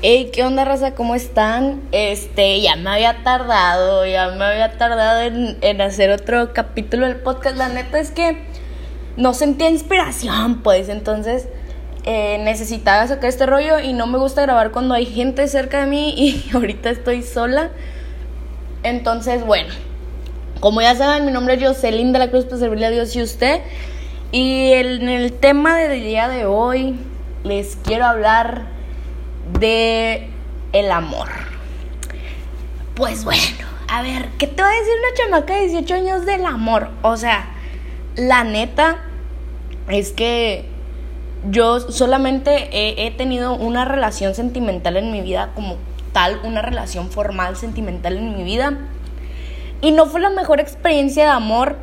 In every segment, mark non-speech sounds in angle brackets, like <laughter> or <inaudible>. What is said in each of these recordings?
Hey, ¿qué onda, raza? ¿Cómo están? Este, ya me había tardado, ya me había tardado en, hacer otro capítulo del podcast. La neta es que no sentía inspiración, pues, entonces eh, necesitaba sacar este rollo y no me gusta grabar cuando hay gente cerca de mí y <laughs> ahorita estoy sola. Entonces, bueno, como ya saben, mi nombre es Jocelyn de la Cruz para servirle a Dios y usted. Y en el tema del día de hoy les quiero hablar de el amor. Pues bueno, a ver, ¿qué te va a decir una chamaca de 18 años del amor? O sea, la neta es que yo solamente he, tenido una relación sentimental en mi vida como tal, una relación formal sentimental en mi vida. Y no fue la mejor experiencia de amor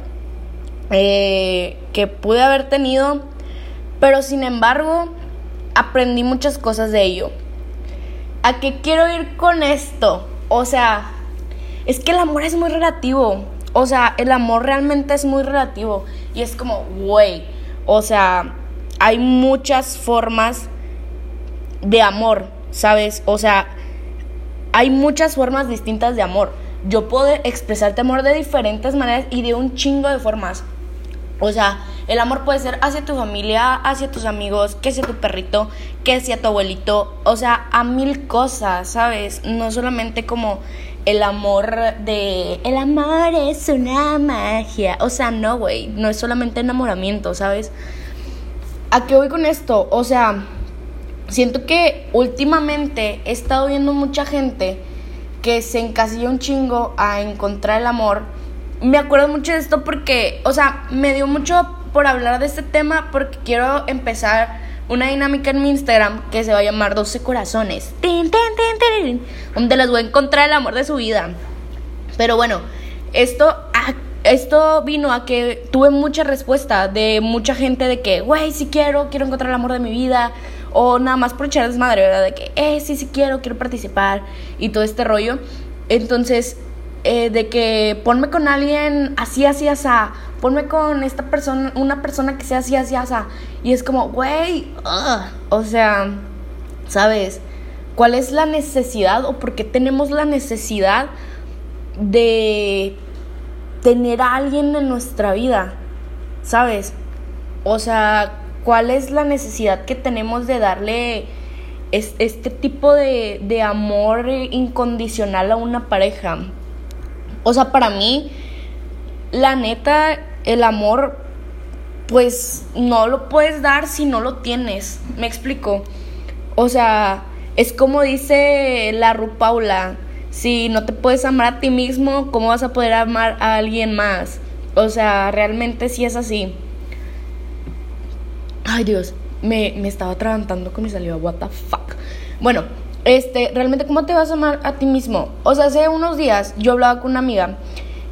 eh, que pude haber tenido, pero sin embargo aprendí muchas cosas de ello. ¿A qué quiero ir con esto? O sea, es que el amor es muy relativo. O sea, el amor realmente es muy relativo. Y es como, güey, o sea, hay muchas formas de amor, ¿sabes? O sea, hay muchas formas distintas de amor. Yo puedo expresarte amor de diferentes maneras y de un chingo de formas. O sea, el amor puede ser hacia tu familia, hacia tus amigos, que hacia tu perrito, que hacia tu abuelito, o sea, a mil cosas, ¿sabes? No solamente como el amor de el amor es una magia, o sea, no, güey, no es solamente enamoramiento, ¿sabes? ¿A qué voy con esto? O sea, siento que últimamente he estado viendo mucha gente que se encasilla un chingo a encontrar el amor. Me acuerdo mucho de esto porque, o sea, me dio mucho por hablar de este tema porque quiero empezar una dinámica en mi Instagram que se va a llamar 12 corazones. donde les voy a encontrar el amor de su vida. Pero bueno, esto, esto vino a que tuve mucha respuesta de mucha gente de que, güey, si quiero, quiero encontrar el amor de mi vida. O nada más por echar desmadre, ¿verdad? De que, eh, sí, sí quiero, quiero participar y todo este rollo. Entonces, eh, de que ponme con alguien así, así, así, ponme con esta persona, una persona que sea así, así, así. Y es como, güey, o sea, ¿sabes? ¿Cuál es la necesidad o por qué tenemos la necesidad de tener a alguien en nuestra vida? ¿Sabes? O sea, ¿cuál es la necesidad que tenemos de darle este tipo de, de amor incondicional a una pareja? O sea, para mí, la neta, el amor, pues no lo puedes dar si no lo tienes. ¿Me explico? O sea, es como dice la Ru Paula, si no te puedes amar a ti mismo, ¿cómo vas a poder amar a alguien más? O sea, realmente sí es así. Ay Dios, me, me estaba atragantando con mi saliva, what the fuck. Bueno, este, realmente, ¿cómo te vas a amar a ti mismo? O sea, hace unos días yo hablaba con una amiga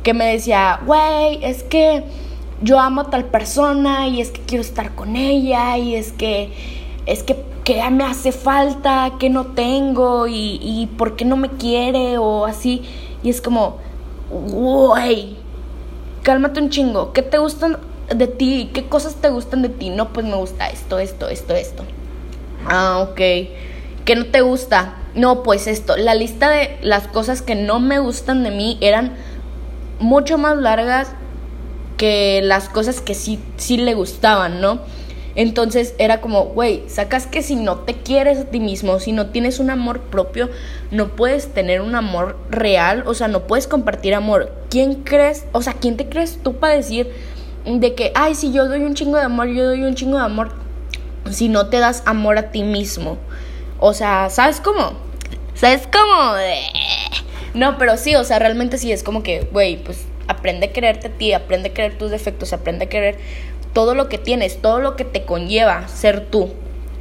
que me decía, güey, es que yo amo a tal persona y es que quiero estar con ella y es que, es que, que me hace falta, que no tengo y, y por qué no me quiere o así. Y es como, güey, cálmate un chingo, ¿qué te gustan de ti? ¿Qué cosas te gustan de ti? No, pues me gusta esto, esto, esto, esto. Ah, ok ¿Qué no te gusta? No, pues esto, la lista de las cosas que no me gustan de mí eran mucho más largas que las cosas que sí, sí le gustaban, ¿no? Entonces era como, güey, sacas que si no te quieres a ti mismo, si no tienes un amor propio, no puedes tener un amor real, o sea, no puedes compartir amor. ¿Quién crees, o sea, quién te crees tú para decir de que, ay, si yo doy un chingo de amor, yo doy un chingo de amor, si no te das amor a ti mismo? O sea, ¿sabes cómo? ¿Sabes cómo? No, pero sí, o sea, realmente sí es como que, güey, pues aprende a quererte a ti, aprende a querer tus defectos, aprende a querer todo lo que tienes, todo lo que te conlleva ser tú.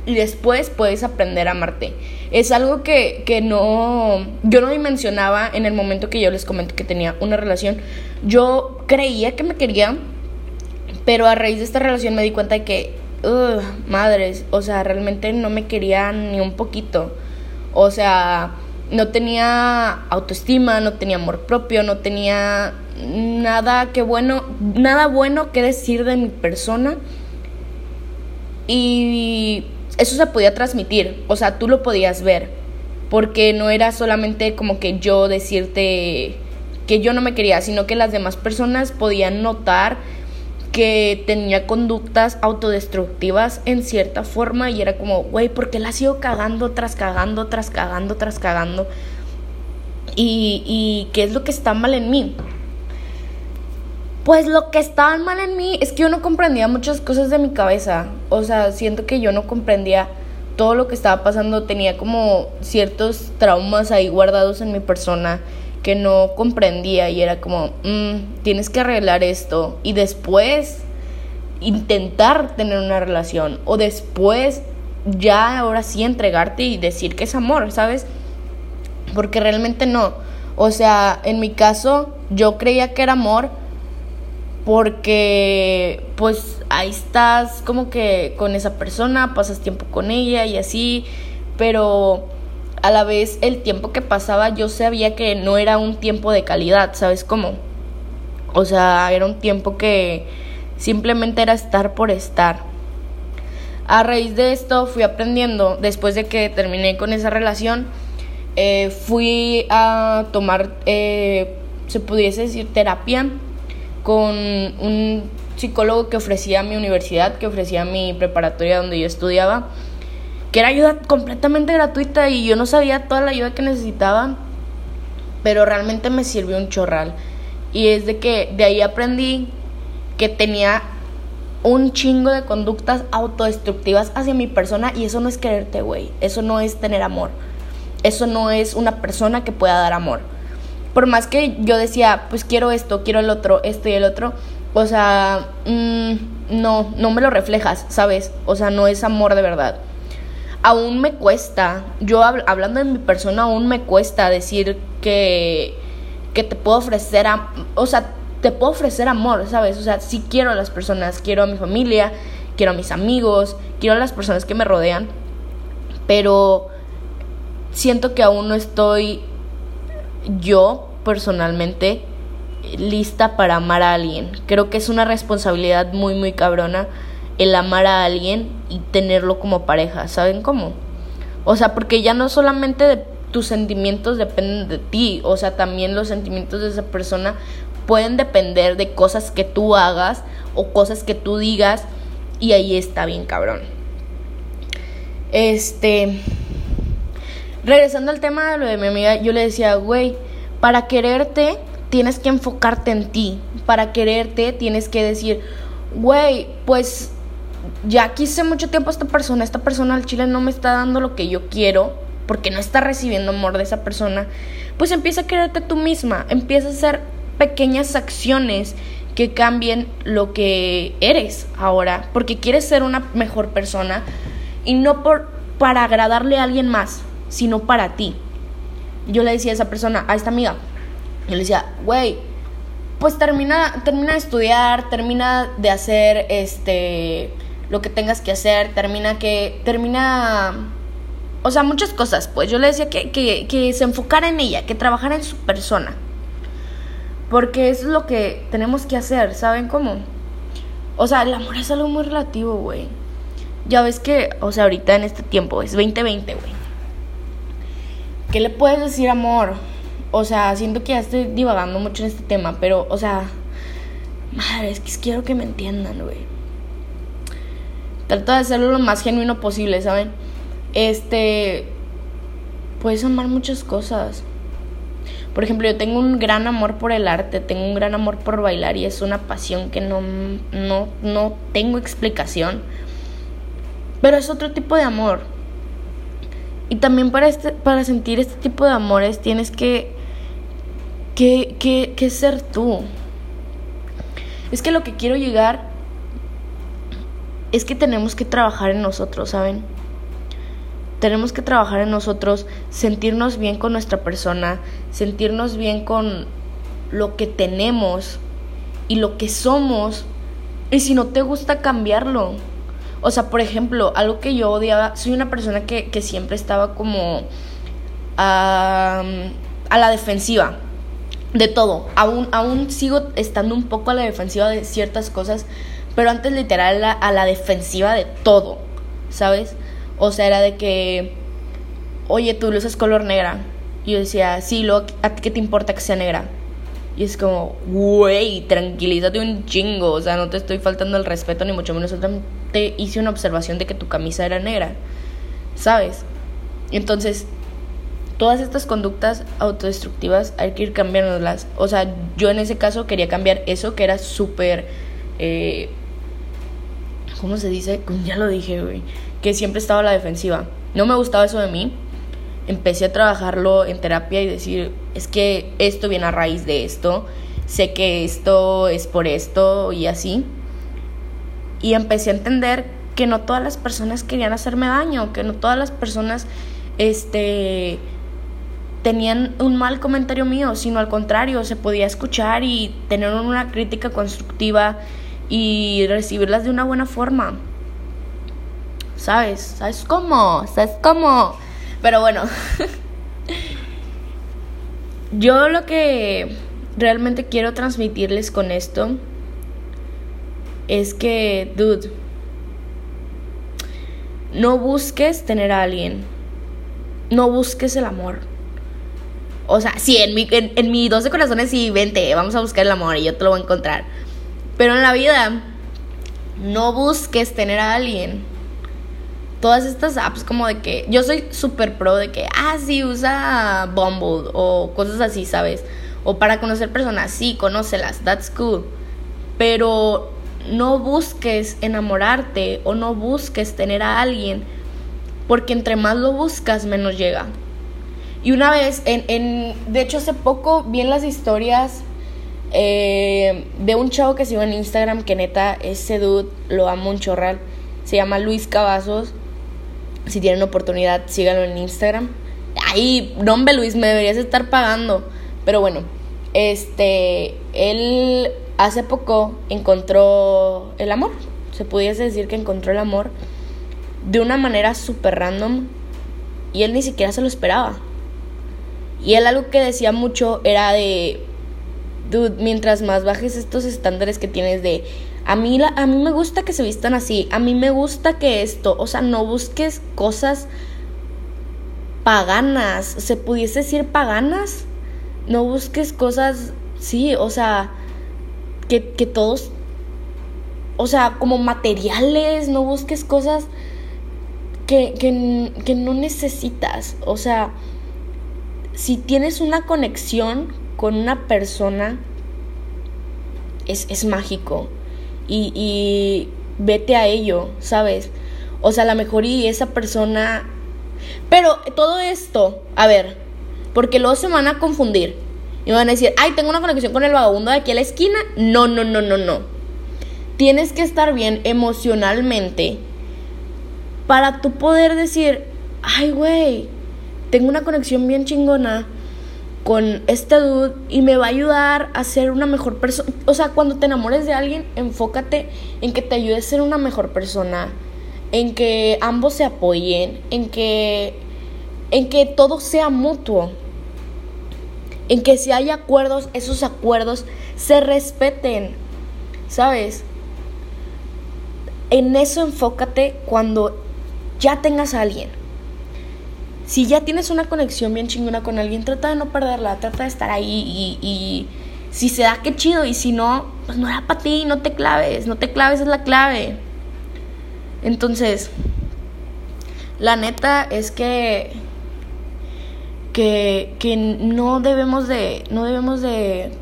Y después puedes aprender a amarte. Es algo que, que no, yo no dimensionaba en el momento que yo les comento que tenía una relación. Yo creía que me quería, pero a raíz de esta relación me di cuenta de que madres, o sea, realmente no me querían ni un poquito. O sea, no tenía autoestima, no tenía amor propio, no tenía nada que bueno, nada bueno que decir de mi persona. Y eso se podía transmitir, o sea, tú lo podías ver. porque no era solamente como que yo decirte que yo no me quería, sino que las demás personas podían notar que tenía conductas autodestructivas en cierta forma y era como, güey, ¿por qué la sigo cagando tras cagando, tras cagando, tras cagando? Y, y qué es lo que está mal en mí. Pues lo que estaba mal en mí es que yo no comprendía muchas cosas de mi cabeza. O sea, siento que yo no comprendía todo lo que estaba pasando. Tenía como ciertos traumas ahí guardados en mi persona que no comprendía y era como, mm, tienes que arreglar esto y después intentar tener una relación o después ya ahora sí entregarte y decir que es amor, ¿sabes? Porque realmente no. O sea, en mi caso yo creía que era amor porque pues ahí estás como que con esa persona, pasas tiempo con ella y así, pero a la vez el tiempo que pasaba yo sabía que no era un tiempo de calidad, ¿sabes cómo? O sea, era un tiempo que simplemente era estar por estar. A raíz de esto fui aprendiendo, después de que terminé con esa relación, eh, fui a tomar, eh, se pudiese decir, terapia con un psicólogo que ofrecía mi universidad, que ofrecía mi preparatoria donde yo estudiaba que era ayuda completamente gratuita y yo no sabía toda la ayuda que necesitaba, pero realmente me sirvió un chorral. Y es de que de ahí aprendí que tenía un chingo de conductas autodestructivas hacia mi persona y eso no es quererte, güey. Eso no es tener amor. Eso no es una persona que pueda dar amor. Por más que yo decía, pues quiero esto, quiero el otro, esto y el otro, o sea, mm, no, no me lo reflejas, ¿sabes? O sea, no es amor de verdad aún me cuesta, yo hablando de mi persona, aún me cuesta decir que, que te puedo ofrecer, o sea, te puedo ofrecer amor, ¿sabes? O sea, sí quiero a las personas, quiero a mi familia, quiero a mis amigos, quiero a las personas que me rodean, pero siento que aún no estoy yo personalmente lista para amar a alguien. Creo que es una responsabilidad muy, muy cabrona el amar a alguien y tenerlo como pareja, ¿saben cómo? O sea, porque ya no solamente tus sentimientos dependen de ti, o sea, también los sentimientos de esa persona pueden depender de cosas que tú hagas o cosas que tú digas y ahí está bien cabrón. Este, regresando al tema de lo de mi amiga, yo le decía, güey, para quererte tienes que enfocarte en ti, para quererte tienes que decir, güey, pues ya quise mucho tiempo a esta persona, esta persona al chile no me está dando lo que yo quiero, porque no está recibiendo amor de esa persona, pues empieza a quererte tú misma, empieza a hacer pequeñas acciones que cambien lo que eres ahora, porque quieres ser una mejor persona y no por para agradarle a alguien más, sino para ti. Yo le decía a esa persona, a esta amiga, yo le decía, güey, pues termina, termina de estudiar, termina de hacer este lo que tengas que hacer, termina que, termina, o sea, muchas cosas, pues yo le decía que, que, que se enfocara en ella, que trabajara en su persona, porque eso es lo que tenemos que hacer, ¿saben cómo? O sea, el amor es algo muy relativo, güey. Ya ves que, o sea, ahorita en este tiempo es 2020, güey. ¿Qué le puedes decir amor? O sea, siento que ya estoy divagando mucho en este tema, pero, o sea, madre, es que quiero que me entiendan, güey. Trata de hacerlo lo más genuino posible, ¿saben? Este. Puedes amar muchas cosas. Por ejemplo, yo tengo un gran amor por el arte, tengo un gran amor por bailar y es una pasión que no, no, no tengo explicación. Pero es otro tipo de amor. Y también para, este, para sentir este tipo de amores tienes que, que, que, que ser tú. Es que lo que quiero llegar es que tenemos que trabajar en nosotros, ¿saben? Tenemos que trabajar en nosotros, sentirnos bien con nuestra persona, sentirnos bien con lo que tenemos y lo que somos. Y si no te gusta cambiarlo. O sea, por ejemplo, algo que yo odiaba, soy una persona que, siempre estaba como a la defensiva de todo. Aún, aún sigo estando un poco a la defensiva de ciertas cosas pero antes literal a la defensiva de todo, ¿sabes? O sea, era de que oye, tú usas color negra. Y yo decía, sí, luego, ¿a ti qué te importa que sea negra? Y es como, güey, tranquilízate un chingo. O sea, no te estoy faltando el respeto, ni mucho menos. Te hice una observación de que tu camisa era negra. ¿Sabes? Entonces, todas estas conductas autodestructivas hay que ir cambiándolas. O sea, yo en ese caso quería cambiar eso que era súper. Eh, ¿Cómo se dice? Ya lo dije, güey. Que siempre estaba a la defensiva. No me gustaba eso de mí empecé a trabajarlo en terapia y decir, es que esto viene a raíz de esto, sé que esto es por esto y así. Y empecé a entender que no todas las personas querían hacerme daño, que no todas las personas este tenían un mal comentario mío, sino al contrario, se podía escuchar y tener una crítica constructiva y recibirlas de una buena forma. ¿Sabes? ¿Sabes cómo? ¿Sabes cómo? Pero bueno, <laughs> yo lo que realmente quiero transmitirles con esto es que, dude, no busques tener a alguien. No busques el amor. O sea, sí, en mi, en, en mi 12 corazones sí, vente, vamos a buscar el amor y yo te lo voy a encontrar. Pero en la vida, no busques tener a alguien todas estas apps como de que yo soy súper pro de que, ah, sí, usa Bumble o cosas así, ¿sabes? O para conocer personas, sí, conócelas, that's cool. Pero no busques enamorarte o no busques tener a alguien, porque entre más lo buscas, menos llega. Y una vez, en, en de hecho hace poco vi en las historias eh, de un chavo que sigo en Instagram, que neta, ese dude lo amo un chorral, se llama Luis Cavazos si tienen oportunidad, síganlo en Instagram. Ahí, nombre Luis, me deberías estar pagando. Pero bueno, este, él hace poco encontró el amor. Se pudiese decir que encontró el amor de una manera súper random y él ni siquiera se lo esperaba. Y él algo que decía mucho era de, dude, mientras más bajes estos estándares que tienes de a mí, a mí me gusta que se vistan así, a mí me gusta que esto, o sea, no busques cosas paganas, se pudiese decir paganas, no busques cosas, sí, o sea, que, que todos, o sea, como materiales, no busques cosas que, que, que no necesitas, o sea, si tienes una conexión con una persona, es, es mágico y, vete a ello, ¿sabes? O sea, a lo mejor y esa persona... Pero todo esto, a ver, porque luego se van a confundir. Y van a decir, ay, tengo una conexión con el vagabundo de aquí a la esquina. No, no, no, no, no. Tienes que estar bien emocionalmente para tú poder decir, ay, güey, tengo una conexión bien chingona con este dude y me va a ayudar a ser una mejor persona. O sea, cuando te enamores de alguien, enfócate en que te ayude a ser una mejor persona, en que ambos se apoyen, en que en que todo sea mutuo. En que si hay acuerdos, esos acuerdos se respeten. ¿Sabes? En eso enfócate cuando ya tengas a alguien si ya tienes una conexión bien chingona con alguien, trata de no perderla, trata de estar ahí y, si se da, qué chido, y si no, pues no era para ti, no te claves, no te claves es la clave. Entonces, la neta es que, que, que no debemos de, no debemos de,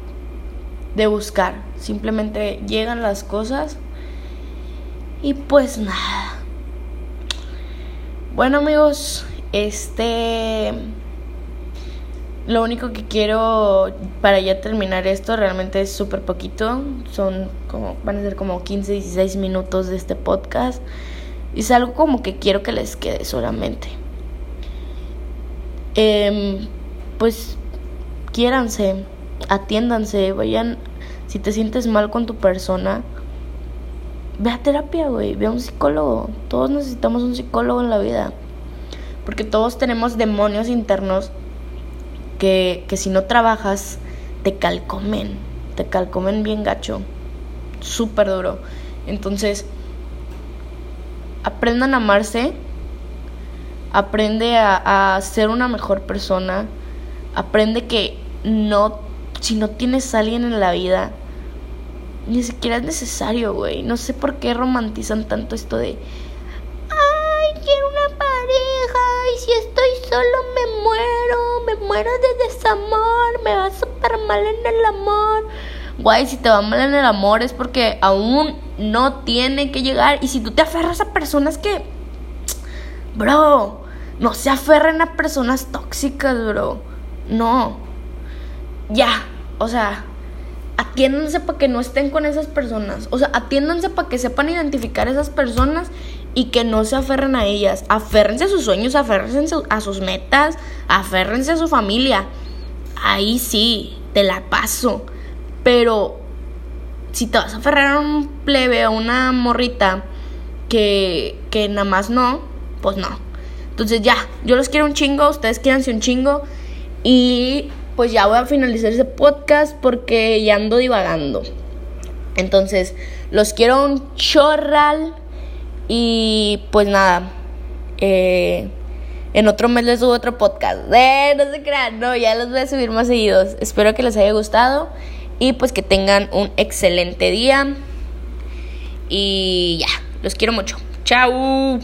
de buscar, simplemente llegan las cosas y pues nada. Bueno amigos, este. Lo único que quiero para ya terminar esto realmente es súper poquito. Son como. Van a ser como 15, 16 minutos de este podcast. Y es algo como que quiero que les quede solamente. Eh, pues quiéranse, atiéndanse, vayan. Si te sientes mal con tu persona, ve a terapia, güey, ve a un psicólogo. Todos necesitamos un psicólogo en la vida. Porque todos tenemos demonios internos que, que si no trabajas te calcomen, te calcomen bien gacho, súper duro. Entonces, aprendan a amarse, Aprende a, a ser una mejor persona. Aprende que no, si no tienes a alguien en la vida, ni siquiera es necesario, güey. No sé por qué romantizan tanto esto de, solo me muero, me muero de desamor, me va súper mal en el amor. Guay, si te va mal en el amor es porque aún no tiene que llegar. Y si tú te aferras a personas que, bro, no se aferren a personas tóxicas, bro. No. Ya, o sea, atiéndanse para que no estén con esas personas. O sea, atiéndanse para que sepan identificar esas personas y que no se aferren a ellas. Aférrense a sus sueños, aférrense a sus metas, aférrense a su familia. Ahí sí, te la paso. Pero si te vas a aferrar a un plebe, a una morrita que, que nada más no, pues no. Entonces ya, yo los quiero un chingo, ustedes quieranse un chingo. Y pues ya voy a finalizar ese podcast porque ya ando divagando. Entonces, los quiero un chorral. Y pues nada, eh, en otro mes les subo otro podcast. <laughs> Eh, no se crean, no, ya los voy a subir más seguidos. Espero que les haya gustado y pues que tengan un excelente día. Y ya, los quiero mucho. Chao.